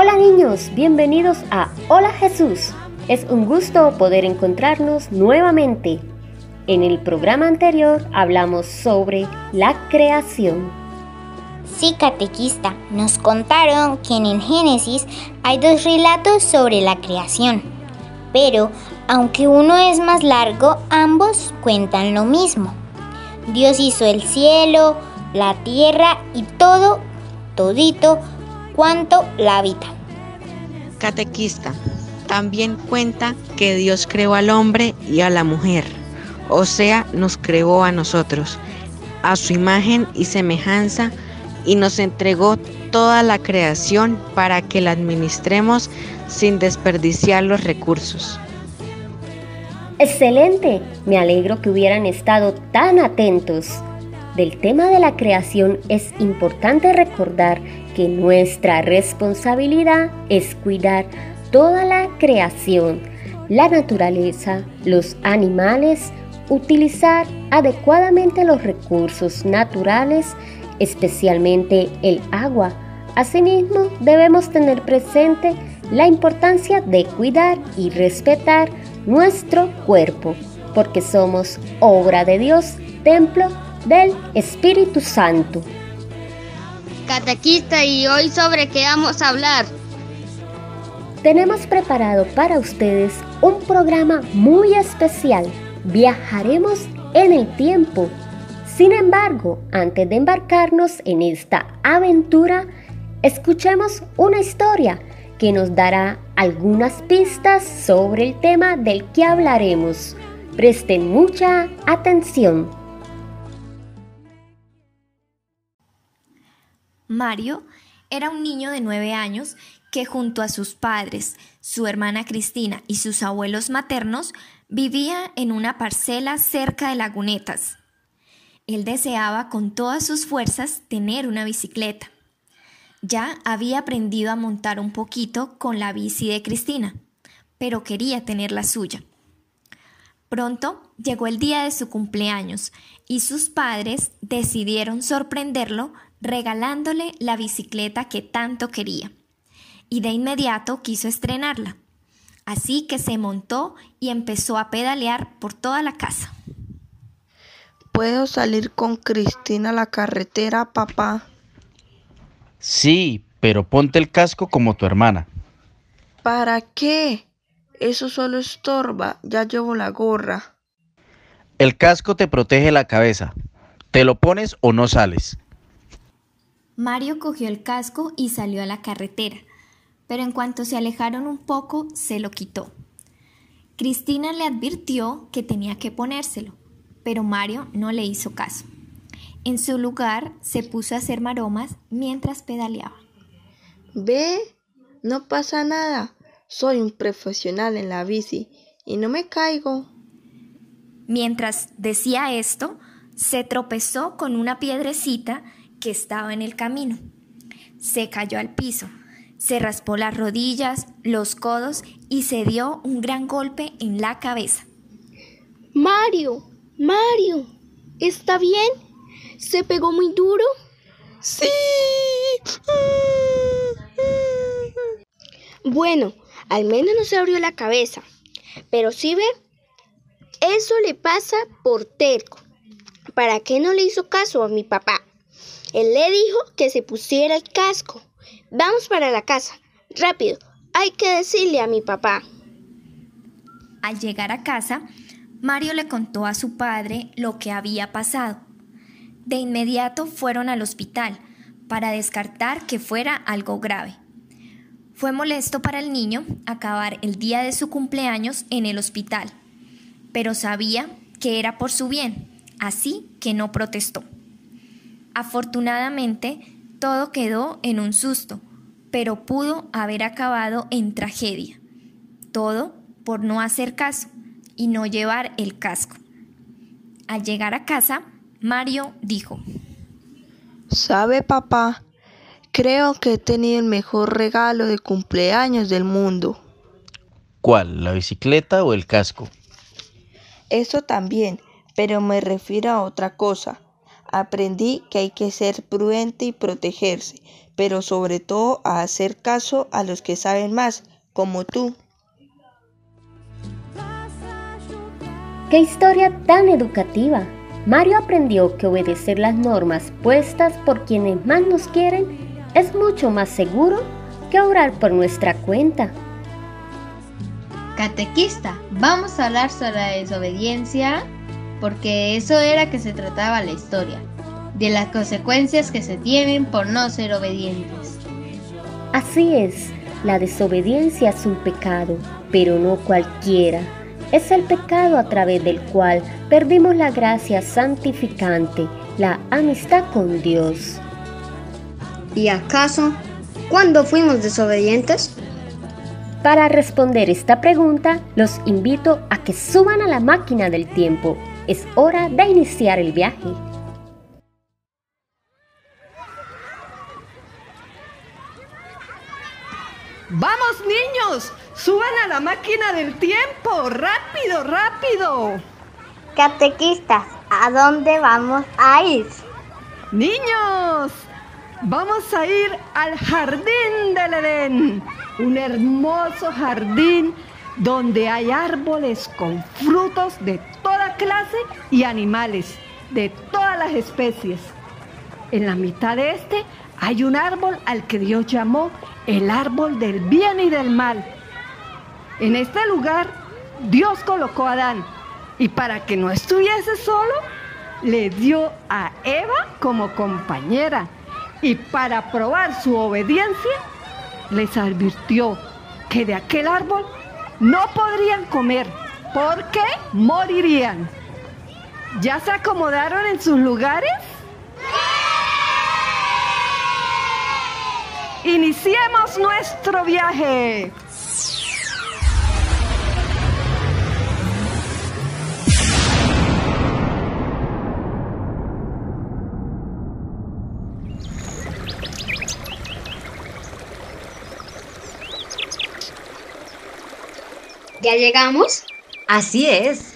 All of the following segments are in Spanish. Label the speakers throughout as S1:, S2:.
S1: Hola niños, bienvenidos a Hola Jesús. Es un gusto poder encontrarnos nuevamente. En el programa anterior hablamos sobre la creación.
S2: Sí, catequista, nos contaron que en el Génesis hay dos relatos sobre la creación. Pero, aunque uno es más largo, ambos cuentan lo mismo. Dios hizo el cielo, la tierra y todo, todito, cuanto la habita.
S3: Catequista también cuenta que Dios creó al hombre y a la mujer, o sea, nos creó a nosotros, a su imagen y semejanza, y nos entregó toda la creación para que la administremos sin desperdiciar los recursos.
S1: Excelente, me alegro que hubieran estado tan atentos. Del tema de la creación es importante recordar que nuestra responsabilidad es cuidar toda la creación, la naturaleza, los animales, utilizar adecuadamente los recursos naturales, especialmente el agua. Asimismo, debemos tener presente la importancia de cuidar y respetar nuestro cuerpo, porque somos obra de Dios, templo del Espíritu Santo.
S4: Catequista, ¿y hoy sobre qué vamos a hablar?
S1: Tenemos preparado para ustedes un programa muy especial. Viajaremos en el tiempo. Sin embargo, antes de embarcarnos en esta aventura, escuchemos una historia que nos dará algunas pistas sobre el tema del que hablaremos. Presten mucha atención.
S5: Mario era un niño de nueve años que junto a sus padres, su hermana Cristina y sus abuelos maternos vivía en una parcela cerca de lagunetas. Él deseaba con todas sus fuerzas tener una bicicleta. Ya había aprendido a montar un poquito con la bici de Cristina, pero quería tener la suya. Pronto llegó el día de su cumpleaños y sus padres decidieron sorprenderlo regalándole la bicicleta que tanto quería. Y de inmediato quiso estrenarla. Así que se montó y empezó a pedalear por toda la casa.
S6: ¿Puedo salir con Cristina a la carretera, papá?
S7: Sí, pero ponte el casco como tu hermana.
S6: ¿Para qué? Eso solo estorba, ya llevo la gorra.
S7: El casco te protege la cabeza. ¿Te lo pones o no sales?
S5: Mario cogió el casco y salió a la carretera, pero en cuanto se alejaron un poco, se lo quitó. Cristina le advirtió que tenía que ponérselo, pero Mario no le hizo caso. En su lugar, se puso a hacer maromas mientras pedaleaba.
S6: ¿Ve? No pasa nada. Soy un profesional en la bici y no me caigo.
S5: Mientras decía esto, se tropezó con una piedrecita que estaba en el camino. Se cayó al piso, se raspó las rodillas, los codos y se dio un gran golpe en la cabeza.
S8: Mario, Mario, ¿está bien? ¿Se pegó muy duro?
S6: Sí.
S8: Bueno, al menos no se abrió la cabeza. Pero sí ve, eso le pasa por terco. ¿Para qué no le hizo caso a mi papá? Él le dijo que se pusiera el casco. Vamos para la casa. Rápido, hay que decirle a mi papá.
S5: Al llegar a casa, Mario le contó a su padre lo que había pasado. De inmediato fueron al hospital para descartar que fuera algo grave. Fue molesto para el niño acabar el día de su cumpleaños en el hospital, pero sabía que era por su bien, así que no protestó. Afortunadamente, todo quedó en un susto, pero pudo haber acabado en tragedia. Todo por no hacer caso y no llevar el casco. Al llegar a casa, Mario dijo,
S6: ¿Sabe papá? Creo que he tenido el mejor regalo de cumpleaños del mundo.
S7: ¿Cuál? ¿La bicicleta o el casco?
S6: Eso también, pero me refiero a otra cosa. Aprendí que hay que ser prudente y protegerse, pero sobre todo a hacer caso a los que saben más, como tú.
S1: ¡Qué historia tan educativa! Mario aprendió que obedecer las normas puestas por quienes más nos quieren es mucho más seguro que orar por nuestra cuenta.
S9: Catequista, vamos a hablar sobre la desobediencia porque eso era que se trataba la historia, de las consecuencias que se tienen por no ser obedientes.
S1: Así es, la desobediencia es un pecado, pero no cualquiera. Es el pecado a través del cual perdimos la gracia santificante, la amistad con Dios.
S8: ¿Y acaso cuándo fuimos desobedientes?
S1: Para responder esta pregunta, los invito a que suban a la máquina del tiempo. Es hora de iniciar el viaje.
S10: ¡Vamos niños! ¡Suban a la máquina del tiempo! ¡Rápido, rápido!
S11: Catequistas, ¿a dónde vamos a ir?
S10: Niños, vamos a ir al jardín del Edén, un hermoso jardín donde hay árboles con frutos de toda clase y animales de todas las especies. En la mitad de este hay un árbol al que Dios llamó el árbol del bien y del mal. En este lugar Dios colocó a Adán y para que no estuviese solo, le dio a Eva como compañera y para probar su obediencia, les advirtió que de aquel árbol no podrían comer porque morirían. ¿Ya se acomodaron en sus lugares? Iniciemos nuestro viaje.
S8: ¿Ya llegamos?
S9: Así es.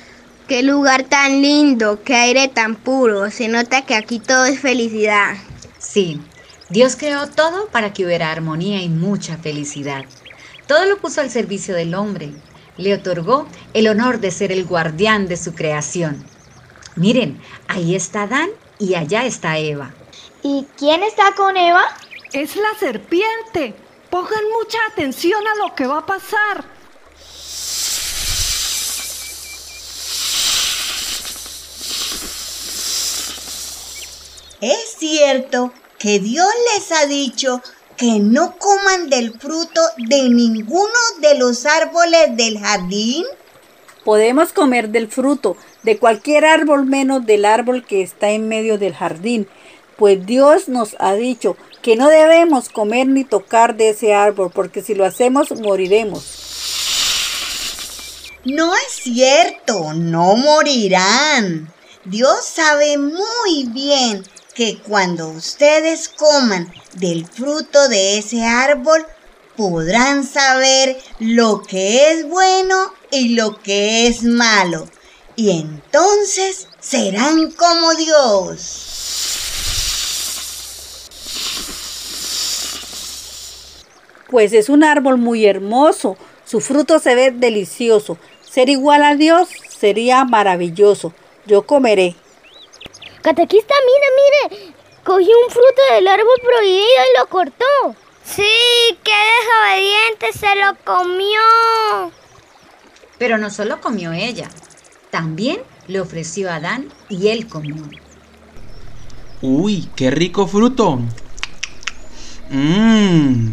S8: Qué lugar tan lindo, qué aire tan puro. Se nota que aquí todo es felicidad.
S12: Sí, Dios creó todo para que hubiera armonía y mucha felicidad. Todo lo puso al servicio del hombre. Le otorgó el honor de ser el guardián de su creación. Miren, ahí está Adán y allá está Eva.
S8: ¿Y quién está con Eva?
S10: Es la serpiente. Pongan mucha atención a lo que va a pasar.
S11: ¿Es cierto que Dios les ha dicho que no coman del fruto de ninguno de los árboles del jardín?
S13: Podemos comer del fruto de cualquier árbol menos del árbol que está en medio del jardín, pues Dios nos ha dicho que no debemos comer ni tocar de ese árbol, porque si lo hacemos moriremos.
S11: No es cierto, no morirán. Dios sabe muy bien que cuando ustedes coman del fruto de ese árbol, podrán saber lo que es bueno y lo que es malo. Y entonces serán como Dios.
S13: Pues es un árbol muy hermoso, su fruto se ve delicioso. Ser igual a Dios sería maravilloso. Yo comeré.
S8: Catequista, mire, mire. Cogió un fruto del árbol prohibido y lo cortó.
S14: Sí, qué desobediente se lo comió.
S12: Pero no solo comió ella, también le ofreció a Adán y él comió.
S15: Uy, qué rico fruto. Mmm.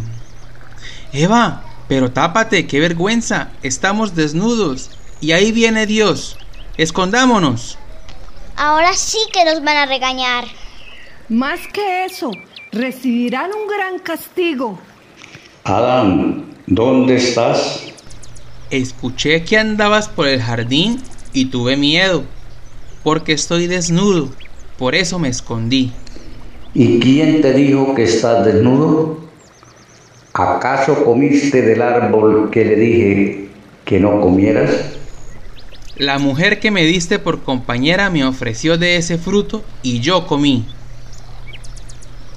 S15: Eva, pero tápate, qué vergüenza. Estamos desnudos. Y ahí viene Dios. Escondámonos.
S14: Ahora sí que nos van a regañar.
S10: Más que eso, recibirán un gran castigo.
S16: Adán, ¿dónde estás?
S15: Escuché que andabas por el jardín y tuve miedo, porque estoy desnudo, por eso me escondí.
S16: ¿Y quién te dijo que estás desnudo? ¿Acaso comiste del árbol que le dije que no comieras?
S15: La mujer que me diste por compañera me ofreció de ese fruto y yo comí.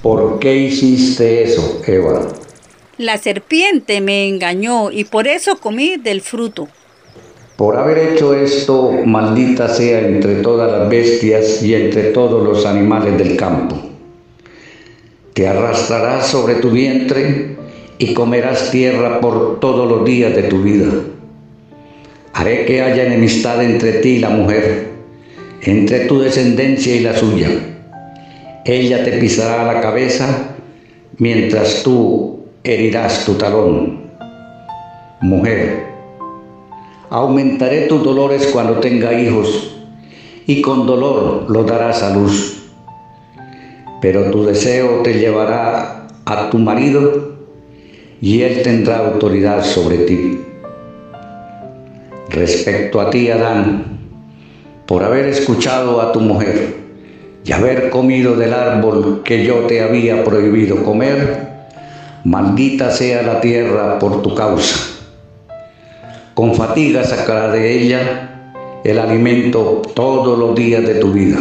S16: ¿Por qué hiciste eso, Eva?
S13: La serpiente me engañó y por eso comí del fruto.
S16: Por haber hecho esto, maldita sea entre todas las bestias y entre todos los animales del campo. Te arrastrarás sobre tu vientre y comerás tierra por todos los días de tu vida. Haré que haya enemistad entre ti y la mujer, entre tu descendencia y la suya. Ella te pisará la cabeza mientras tú herirás tu talón. Mujer, aumentaré tus dolores cuando tenga hijos y con dolor los darás a luz. Pero tu deseo te llevará a tu marido y él tendrá autoridad sobre ti. Respecto a ti, Adán, por haber escuchado a tu mujer y haber comido del árbol que yo te había prohibido comer, maldita sea la tierra por tu causa. Con fatiga sacará de ella el alimento todos los días de tu vida.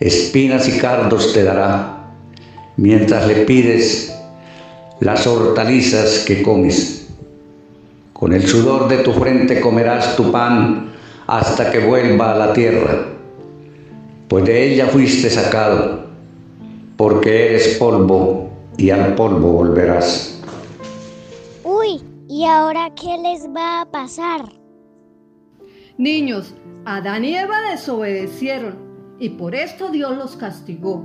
S16: Espinas y cardos te dará mientras le pides las hortalizas que comes. Con el sudor de tu frente comerás tu pan hasta que vuelva a la tierra, pues de ella fuiste sacado, porque eres polvo y al polvo volverás.
S14: Uy, ¿y ahora qué les va a pasar?
S10: Niños, Adán y Eva desobedecieron y por esto Dios los castigó.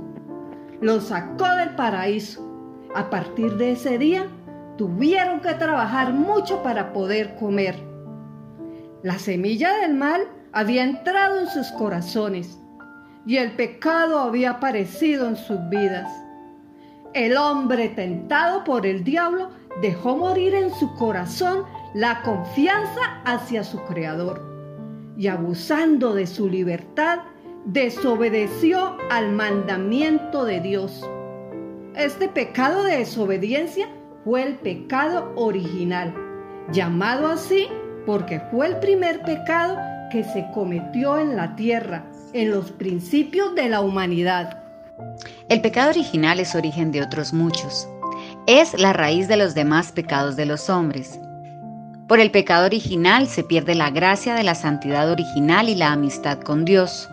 S10: Los sacó del paraíso. A partir de ese día, tuvieron que trabajar mucho para poder comer. La semilla del mal había entrado en sus corazones y el pecado había aparecido en sus vidas. El hombre tentado por el diablo dejó morir en su corazón la confianza hacia su creador y abusando de su libertad desobedeció al mandamiento de Dios. Este pecado de desobediencia fue el pecado original, llamado así porque fue el primer pecado que se cometió en la tierra, en los principios de la humanidad.
S12: El pecado original es origen de otros muchos. Es la raíz de los demás pecados de los hombres. Por el pecado original se pierde la gracia de la santidad original y la amistad con Dios.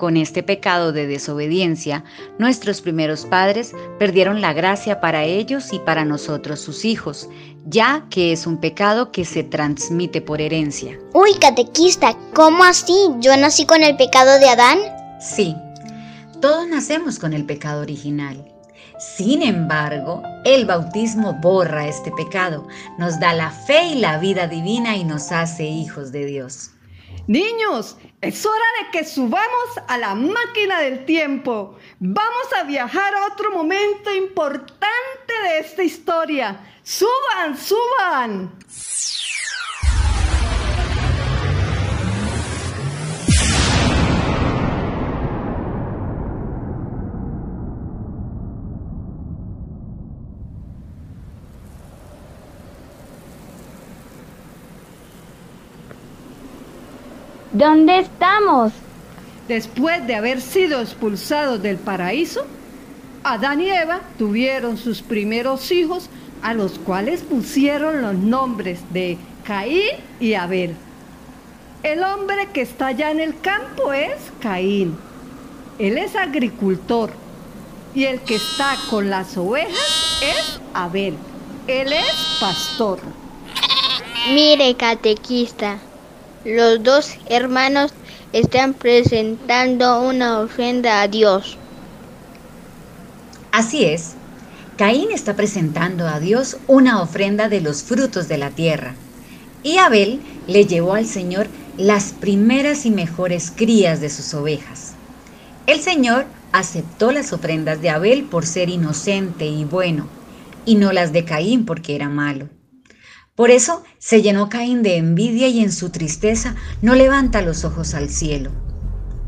S12: Con este pecado de desobediencia, nuestros primeros padres perdieron la gracia para ellos y para nosotros sus hijos, ya que es un pecado que se transmite por herencia.
S14: Uy, catequista, ¿cómo así? ¿Yo nací con el pecado de Adán?
S12: Sí, todos nacemos con el pecado original. Sin embargo, el bautismo borra este pecado, nos da la fe y la vida divina y nos hace hijos de Dios.
S10: Niños, es hora de que subamos a la máquina del tiempo. Vamos a viajar a otro momento importante de esta historia. ¡Suban, suban!
S8: ¿Dónde estamos?
S10: Después de haber sido expulsados del paraíso, Adán y Eva tuvieron sus primeros hijos a los cuales pusieron los nombres de Caín y Abel. El hombre que está allá en el campo es Caín él es agricultor. Y el que está con las ovejas es Abel. Él es pastor.
S8: Mire, catequista, los dos hermanos están presentando una ofrenda a Dios.
S12: Así es. Caín está presentando a Dios una ofrenda de los frutos de la tierra. Y Abel le llevó al Señor las primeras y mejores crías de sus ovejas. El Señor aceptó las ofrendas de Abel por ser inocente y bueno, y no las de Caín porque era malo. Por eso se llenó Caín de envidia y en su tristeza no levanta los ojos al cielo.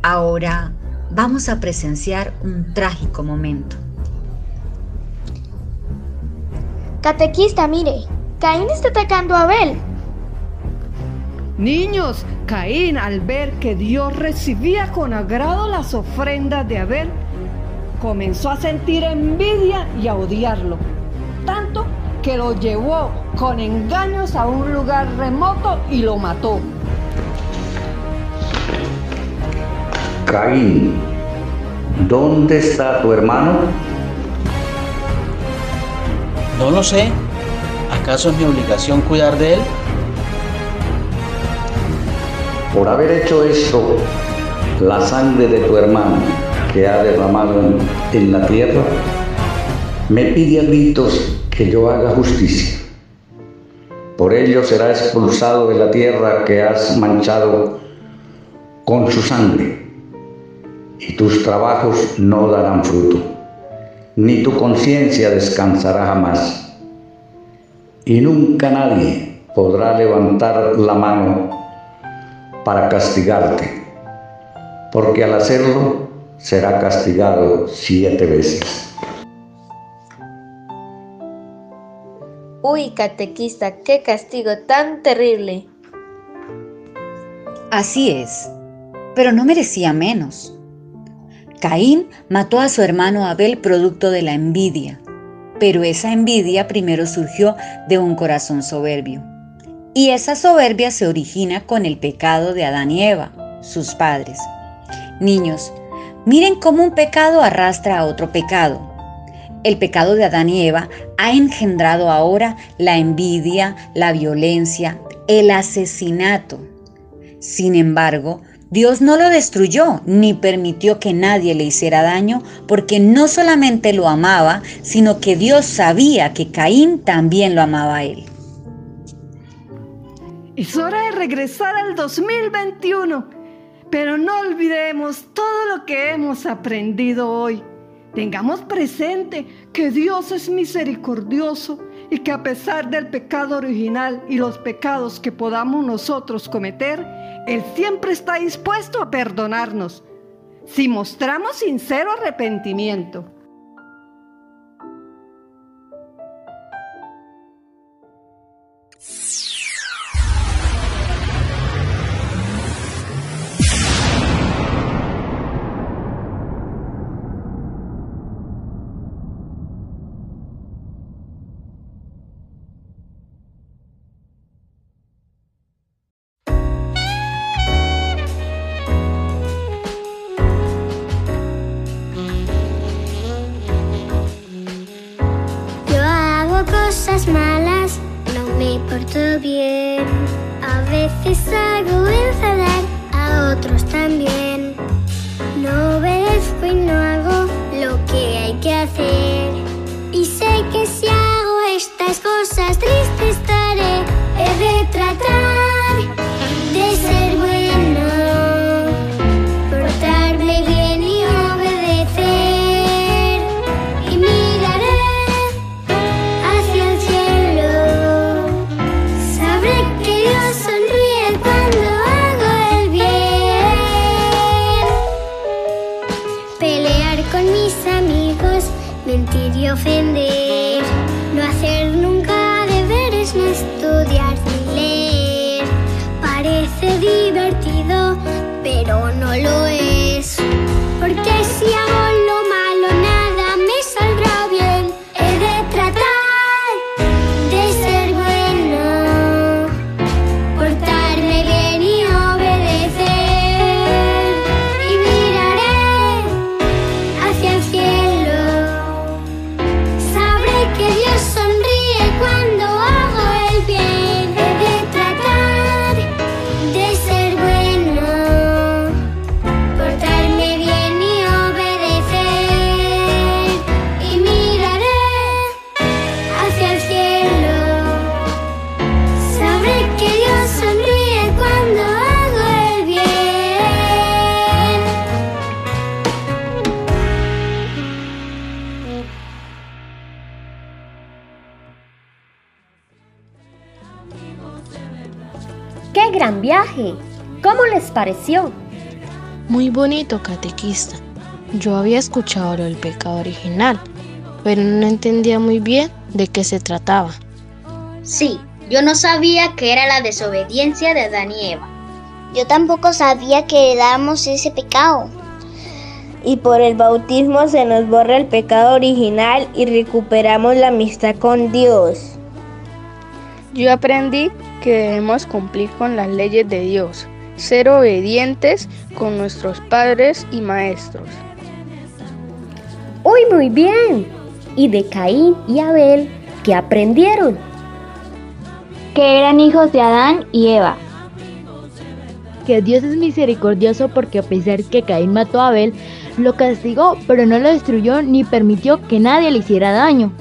S12: Ahora vamos a presenciar un trágico momento.
S8: Catequista, mire, Caín está atacando a Abel.
S10: Niños, Caín al ver que Dios recibía con agrado las ofrendas de Abel, comenzó a sentir envidia y a odiarlo, que lo llevó con engaños a un lugar remoto y lo mató.
S16: Caín, ¿dónde está tu hermano?
S7: No lo sé. ¿Acaso es mi obligación cuidar de él?
S16: Por haber hecho esto, la sangre de tu hermano que ha derramado en, en la tierra, me pide a gritos que yo haga justicia. Por ello será expulsado de la tierra que has manchado con su sangre, y tus trabajos no darán fruto, ni tu conciencia descansará jamás, y nunca nadie podrá levantar la mano para castigarte, porque al hacerlo será castigado siete veces.
S9: Uy, catequista, qué castigo tan terrible.
S12: Así es, pero no merecía menos. Caín mató a su hermano Abel producto de la envidia, pero esa envidia primero surgió de un corazón soberbio. Y esa soberbia se origina con el pecado de Adán y Eva, sus padres. Niños, miren cómo un pecado arrastra a otro pecado. El pecado de Adán y Eva ha engendrado ahora la envidia, la violencia, el asesinato. Sin embargo, Dios no lo destruyó ni permitió que nadie le hiciera daño porque no solamente lo amaba, sino que Dios sabía que Caín también lo amaba a él.
S10: Es hora de regresar al 2021, pero no olvidemos todo lo que hemos aprendido hoy. Tengamos presente que Dios es misericordioso y que a pesar del pecado original y los pecados que podamos nosotros cometer, Él siempre está dispuesto a perdonarnos si mostramos sincero arrepentimiento.
S14: Malas, no me porto bien. A veces hago enfadar a otros también. No obedezco y no hago lo que hay que hacer. Parece divertido, pero no lo
S1: gran viaje! ¿Cómo les pareció?
S17: Muy bonito, catequista. Yo había escuchado lo del pecado original, pero no entendía muy bien de qué se trataba.
S18: Sí, yo no sabía que era la desobediencia de Adán y Eva.
S2: Yo tampoco sabía que heredamos ese pecado.
S6: Y por el bautismo se nos borra el pecado original y recuperamos la amistad con Dios.
S19: Yo aprendí que debemos cumplir con las leyes de Dios, ser obedientes con nuestros padres y maestros.
S1: ¡Uy, muy bien! ¿Y de Caín y Abel qué aprendieron?
S20: Que eran hijos de Adán y Eva.
S21: Que Dios es misericordioso porque a pesar que Caín mató a Abel, lo castigó, pero no lo destruyó ni permitió que nadie le hiciera daño.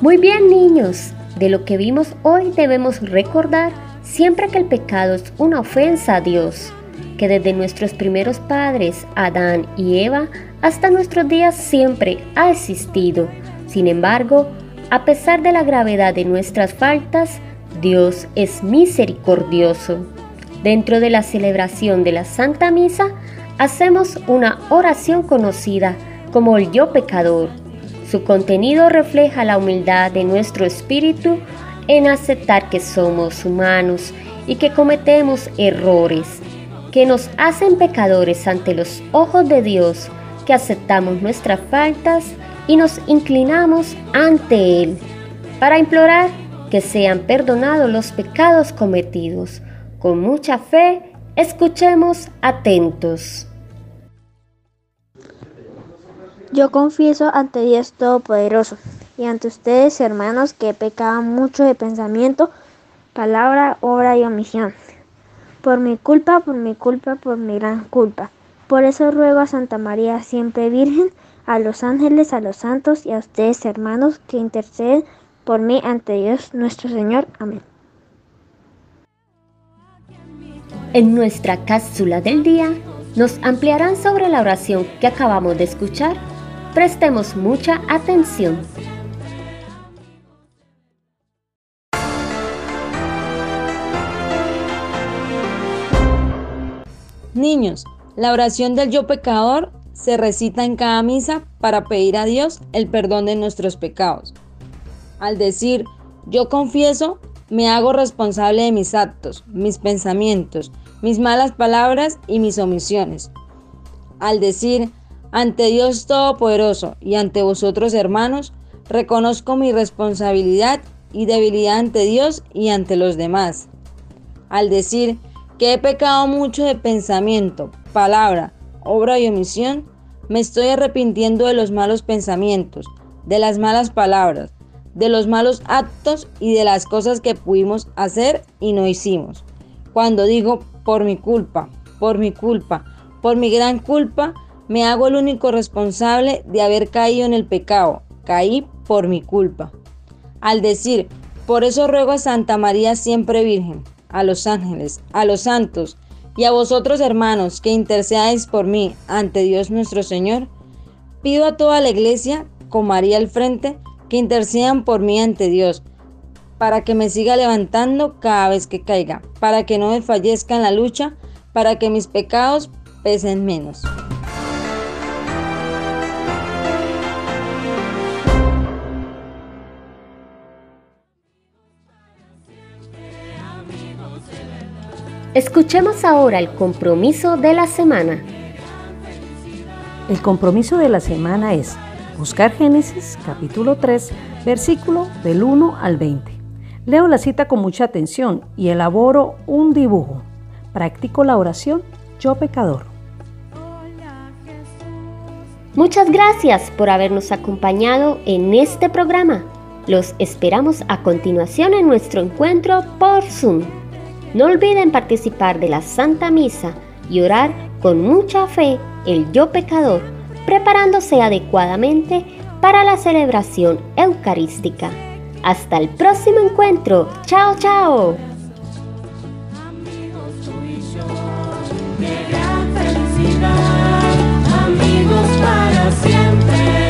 S1: Muy bien, niños. De lo que vimos hoy debemos recordar siempre que el pecado es una ofensa a Dios, que desde nuestros primeros padres, Adán y Eva, hasta nuestros días siempre ha existido. Sin embargo, a pesar de la gravedad de nuestras faltas, Dios es misericordioso. Dentro de la celebración de la Santa Misa, hacemos una oración conocida como el yo pecador. Su contenido refleja la humildad de nuestro espíritu en aceptar que somos humanos y que cometemos errores, que nos hacen pecadores ante los ojos de Dios, que aceptamos nuestras faltas y nos inclinamos ante Él para implorar que sean perdonados los pecados cometidos. Con mucha fe, escuchemos atentos.
S8: Yo confieso ante Dios Todopoderoso y ante ustedes, hermanos, que he pecado mucho de pensamiento, palabra, obra y omisión. Por mi culpa, por mi culpa, por mi gran culpa. Por eso ruego a Santa María, siempre Virgen, a los ángeles, a los santos y a ustedes, hermanos, que interceden por mí ante Dios nuestro Señor. Amén.
S1: En nuestra cápsula del día nos ampliarán sobre la oración que acabamos de escuchar. Prestemos mucha atención.
S22: Niños, la oración del yo pecador se recita en cada misa para pedir a Dios el perdón de nuestros pecados. Al decir yo confieso, me hago responsable de mis actos, mis pensamientos, mis malas palabras y mis omisiones. Al decir ante Dios Todopoderoso y ante vosotros hermanos, reconozco mi responsabilidad y debilidad ante Dios y ante los demás. Al decir que he pecado mucho de pensamiento, palabra, obra y omisión, me estoy arrepintiendo de los malos pensamientos, de las malas palabras, de los malos actos y de las cosas que pudimos hacer y no hicimos. Cuando digo por mi culpa, por mi culpa, por mi gran culpa, me hago el único responsable de haber caído en el pecado. Caí por mi culpa. Al decir, por eso ruego a Santa María siempre Virgen, a los ángeles, a los santos y a vosotros hermanos que intercedáis por mí ante Dios nuestro Señor, pido a toda la iglesia, con María al frente, que intercedan por mí ante Dios, para que me siga levantando cada vez que caiga, para que no me fallezca en la lucha, para que mis pecados pesen menos.
S1: Escuchemos ahora el compromiso de la semana.
S23: El compromiso de la semana es buscar Génesis capítulo 3, versículo del 1 al 20. Leo la cita con mucha atención y elaboro un dibujo. Practico la oración Yo pecador.
S1: Muchas gracias por habernos acompañado en este programa. Los esperamos a continuación en nuestro encuentro por Zoom. No olviden participar de la Santa Misa y orar con mucha fe el yo pecador, preparándose adecuadamente para la celebración eucarística. Hasta el próximo encuentro. Chao, chao.
S24: Amigos para siempre.